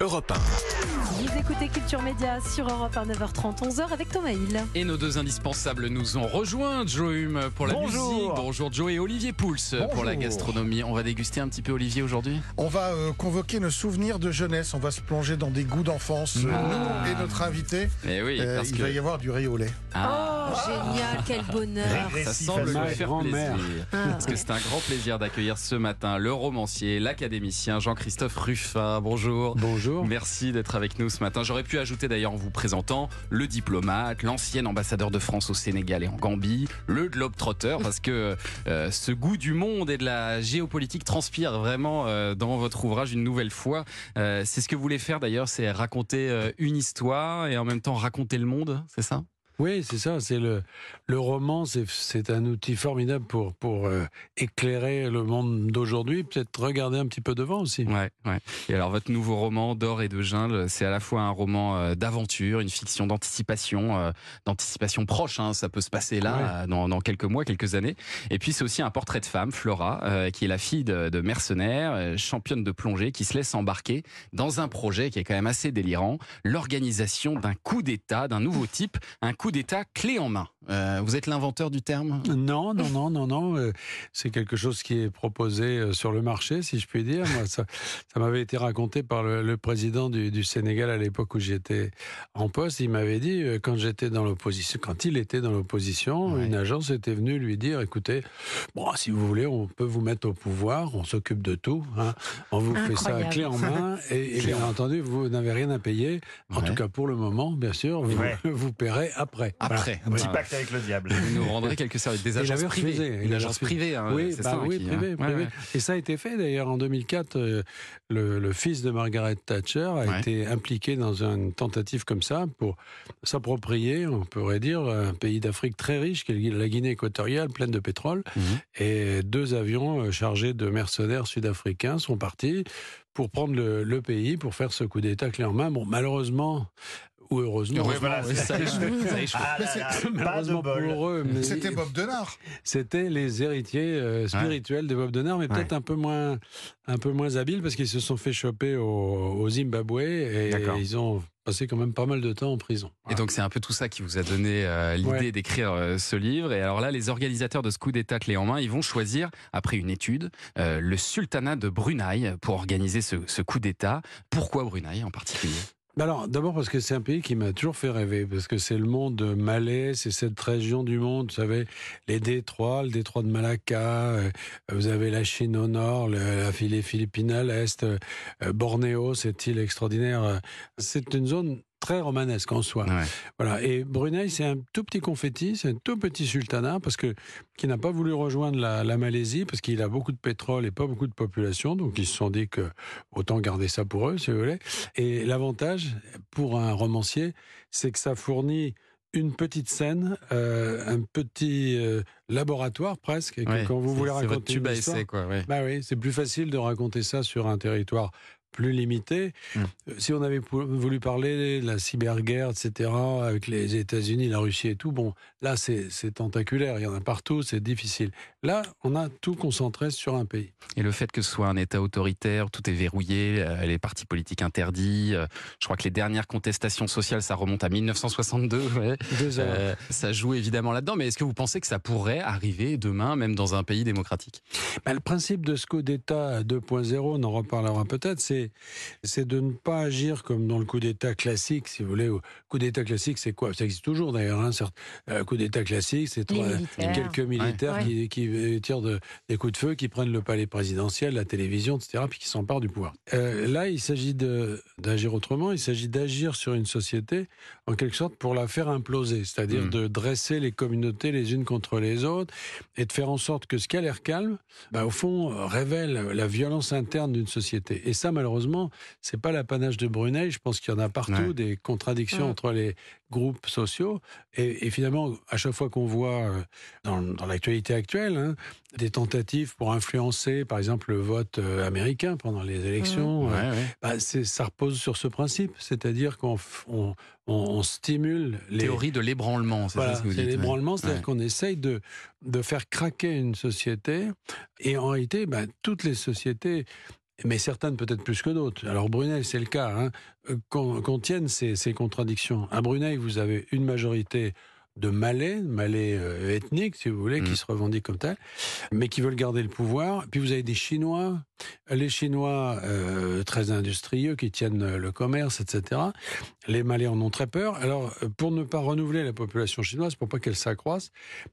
Europe 1. Vous écoutez Culture Média sur Europe 1, 9h30, 11h avec Thomas Hill. Et nos deux indispensables nous ont rejoints, Joe Hume pour la Bonjour. musique. Bonjour Joe et Olivier Pouls pour la gastronomie. On va déguster un petit peu Olivier aujourd'hui? On va euh, convoquer nos souvenirs de jeunesse. On va se plonger dans des goûts d'enfance. euh, Ah. Nous et notre invité. Eh oui, Euh, parce il que va y avoir du riz au lait. Ah, Oh, génial, quel bonheur. ça semble lui faire plaisir. Ah. Parce que c'est un grand plaisir d'accueillir ce matin le romancier, l'académicien Jean-Christophe Ruffin. Bonjour. Bonjour. Merci d'être avec nous ce matin. J'aurais pu ajouter d'ailleurs en vous présentant le diplomate, l'ancien ambassadeur de France au Sénégal et en Gambie, le globe-trotteur, parce que euh, ce goût du monde et de la géopolitique transpire vraiment euh, dans votre ouvrage une nouvelle fois. Euh, c'est ce que vous voulez faire d'ailleurs, c'est raconter une histoire et en même temps raconter le monde, c'est ça? Oui, c'est ça. C'est le, le roman, c'est- un outil formidable pour, pour euh, éclairer le monde d'aujourd'hui. Peut-être regarder un petit peu devant aussi. Ouais, ouais. Et alors votre nouveau roman d'or et de jungle, c'est à la fois un roman euh, d'aventure, une fiction d'anticipation, euh, d'anticipation proche. hein, ça peut se passer là Ouais. dans, dans quelques mois, quelques années. Et puis c'est aussi un portrait de femme, Flora, qui est la fille de, de mercenaires, championne de plongée, qui se laisse embarquer dans un projet qui est quand même assez délirant, l'organisation d'un coup d'État, d'un nouveau type, un coup d'État clé en main. Euh, vous êtes l'inventeur du terme Non, non, non, non, non. euh, c'est quelque chose qui est proposé euh, sur le marché, si je puis dire. Moi, ça, ça m'avait été raconté par le, le président du, du Sénégal à l'époque où j'étais en poste. Il m'avait dit, quand j'étais dans l'opposition, quand il était dans l'opposition, Ouais. une agence était venue lui dire, écoutez, bon, si vous voulez, on peut vous mettre au pouvoir, on s'occupe de tout, hein. on vous fait ça clé en main, et, bien en- entendu, vous n'avez rien à payer. En Ouais. tout cas, pour le moment, bien sûr, vous, Ouais. vous paierez après. Après. Un petit pacte avec le diable. Vous nous rendrez quelques services. Des agences privées. Une agence privée. hein, Oui, c'est bah ça, oui, qui- privé, ouais. Et ça a été fait d'ailleurs en 2004. euh, le, le fils de Margaret Thatcher a Ouais. été impliqué dans une tentative comme ça pour s'approprier, on pourrait dire, un pays d'Afrique très riche, qui est la Guinée équatoriale, pleine de pétrole. Mhm. Et deux avions euh, chargés de mercenaires sud-africains sont partis pour prendre le, le pays, pour faire ce coup d'État clé en main. Bon, malheureusement, ou heureusement, voilà, ça. Ah malheureusement pour eux, C'était Bob Denard. c'était les héritiers euh, spirituels de Bob Denard, mais peut-être un peu moins, un peu moins habiles parce qu'ils se sont fait choper au, au Zimbabwe et ils ont passé quand même pas mal de temps en prison. Et donc c'est un peu tout ça qui vous a donné euh, l'idée Ouais. d'écrire euh, ce livre. Et alors là, les organisateurs de ce coup d'État clé en main, ils vont choisir, après une étude, euh, le sultanat de Brunei pour organiser ce, ce coup d'État. Pourquoi Brunei en particulier? Alors, d'abord parce que c'est un pays qui m'a toujours fait rêver, parce que c'est le monde malais, c'est cette région du monde, vous savez, les détroits, le détroit de Malacca, euh, vous avez la Chine au nord, la les Philippines à l'est, euh, Bornéo, cette île extraordinaire. C'est une zone très romanesque en soi. Ouais. Voilà. Et Brunei, c'est un tout petit confetti, c'est un tout petit sultanat parce que qui n'a pas voulu rejoindre la, la Malaisie parce qu'il a beaucoup de pétrole et pas beaucoup de population. Donc ils se sont dit que autant garder ça pour eux, si vous voulez. Et l'avantage pour un romancier, c'est que ça fournit une petite scène, euh, un petit euh, laboratoire presque, et que Ouais, quand vous voulez raconter une histoire, essai, quoi. ouais. bah oui, c'est plus facile de raconter ça sur un territoire plus limité. Mm. Euh, Si on avait voulu parler de la cyberguerre, etc., avec les États-Unis, la Russie et tout, bon, là, c'est tentaculaire, il y en a partout, c'est difficile. Là, on a tout concentré sur un pays. Et le fait que ce soit un État autoritaire, tout est verrouillé, euh, les partis politiques interdits. euh, je crois que les dernières contestations sociales, ça remonte à 1962. ouais. Euh, ça joue évidemment là-dedans. Mais est-ce que vous pensez que ça pourrait arriver demain, même dans un pays démocratique? Bah, le principe de ce coup d'État 2.0, on en reparlera peut-être, c'est c'est de ne pas agir comme dans le coup d'État classique, si vous voulez. Ou- Coup d'État classique, c'est quoi? Ça existe toujours d'ailleurs. Hein, certes. Euh, coup d'État classique, c'est quelques militaires Ouais. qui, qui euh, tirent de- des coups de feu, qui prennent le palais présidentiel, la télévision, etc., puis qui s'emparent du pouvoir. Euh, là, il s'agit d'agir autrement. Il s'agit d'agir sur une société, en quelque sorte, pour la faire imploser, c'est-à-dire Mm. de dresser les communautés les unes contre les autres et de faire en sorte que ce qui a l'air calme, bah, au fond, révèle la violence interne d'une société. Et ça, malheureusement, c'est pas l'apanage de Brunei. Je pense qu'il y en a partout Ouais. des contradictions entre les groupes sociaux. Et, et finalement, à chaque fois qu'on voit euh, dans, dans l'actualité actuelle hein, des tentatives pour influencer, par exemple, le vote euh, américain pendant les élections, euh, Ouais, ouais. bah, ça repose sur ce principe, c'est-à-dire qu'on f- on, on- on stimule les Théorie de l'ébranlement, c'est voilà, ça ce que vous c'est dites. ouais. l'ébranlement, c'est-à-dire Ouais. qu'on essaye de, de faire craquer une société. Et en réalité, bah, toutes les sociétés mais certaines peut-être plus que d'autres. Alors Brunei, c'est le cas. Hein. Euh, qu'on tienne ces, ces contradictions. À Brunei, vous avez une majorité de Malais, Malais euh, ethniques, si vous voulez, Mm. qui se revendiquent comme tels, mais qui veulent garder le pouvoir. Puis vous avez des Chinois, les Chinois euh, très industrieux qui tiennent euh, le commerce, etc. Les Malais en ont très peur. Alors, pour ne pas renouveler la population chinoise, pour pas qu'elle s'accroisse,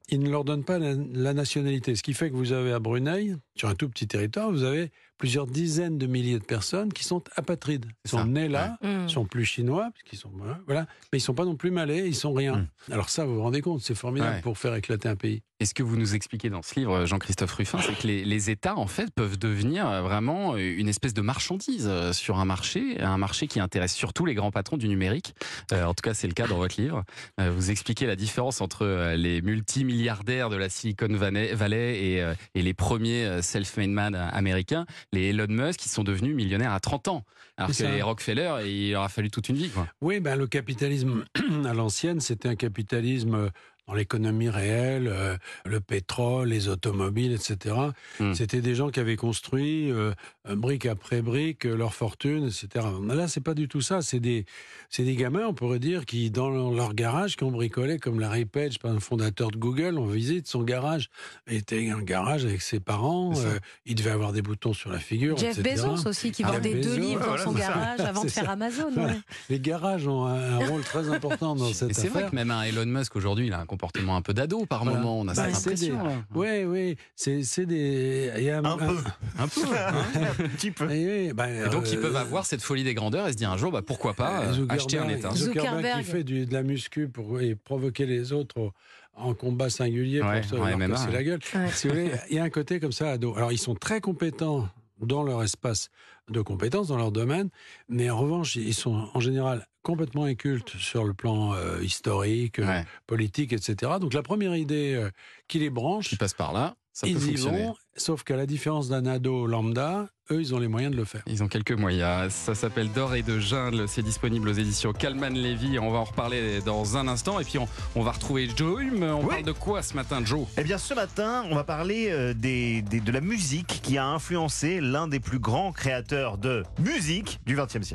ils ne leur donnent pas la, la nationalité. Ce qui fait que vous avez à Brunei, sur un tout petit territoire, vous avez plusieurs dizaines de milliers de personnes qui sont apatrides. Ils sont nés là, Mm. ils sont plus chinois, parce qu'ils sont voilà, voilà, mais ils sont pas non plus malais, ils sont rien. Mm. Alors ça, vous vous rendez compte, c'est formidable Ouais. pour faire éclater un pays. Et ce que vous nous expliquez dans ce livre, Jean-Christophe Ruffin, c'est que les, les États, en fait, peuvent devenir vraiment une espèce de marchandise euh, sur un marché, un marché qui intéresse surtout les grands patrons du numérique. Euh, en tout cas, c'est le cas dans votre livre. Euh, vous expliquez la différence entre les multimilliardaires de la Silicon Valley et, euh, et les premiers self-made man américains, les Elon Musk, qui sont devenus millionnaires à 30 ans. Alors que ça. les Rockefeller, il leur a fallu toute une vie. Quoi. Oui, ben, le capitalisme à l'ancienne, c'était un capitalisme euh, dans l'économie réelle, euh, le pétrole, les automobiles, etc. Mm. C'était des gens qui avaient construit euh, euh, brique après brique leur fortune, etc. Mais Là, c'est pas du tout ça. C'est des, c'est des gamins, on pourrait dire, qui dans leur, garage, qui ont bricolé comme Larry Page, par un fondateur de Google, on visite son garage. Il était un garage avec ses parents. Euh, il devait avoir des boutons sur la figure, Jeff etc. Bezos aussi, qui Ah, vendait deux livres dans voilà, son ça. garage avant de faire ça. Amazon. Voilà. ouais. Les garages ont un, un rôle très important dans cette Et c'est vrai affaire. que même un Elon Musk aujourd'hui, il a un comportement un peu d'ado par Voilà. moment. On a Bah, cette impression. Oui, oui, c'est c'est des. il y a Un peu. Un peu. hein. Un petit peu. Oui, Et donc ils euh, peuvent avoir cette folie des grandeurs et se dire un jour, bah, pourquoi pas euh, acheter un État. Zuckerberg, qui fait du- de la muscu pour et provoquer les autres au- en combat singulier pour se casser la gueule. Ouais. Si vous voulez, il y a un côté comme ça ado. Alors ils sont très compétents dans leur espace de compétences, dans leur domaine, mais en revanche, ils sont en général complètement incultes sur le plan euh, historique, euh, Ouais. politique, etc. Donc la première idée euh, qui les branche, Qui passe par là, ça peut ils y fonctionner. vont, sauf qu'à la différence d'un ado lambda, eux, ils ont les moyens de le faire. Ils ont quelques moyens. Ça s'appelle D'or et de jungle. C'est disponible aux éditions Calman Levy. On va en reparler dans un instant. Et puis on, on va retrouver Joe Hume. On Oui. parle de quoi ce matin, Joe? Eh bien, ce matin, on va parler des, des- de la musique qui a influencé l'un des plus grands créateurs de musique du XXe siècle.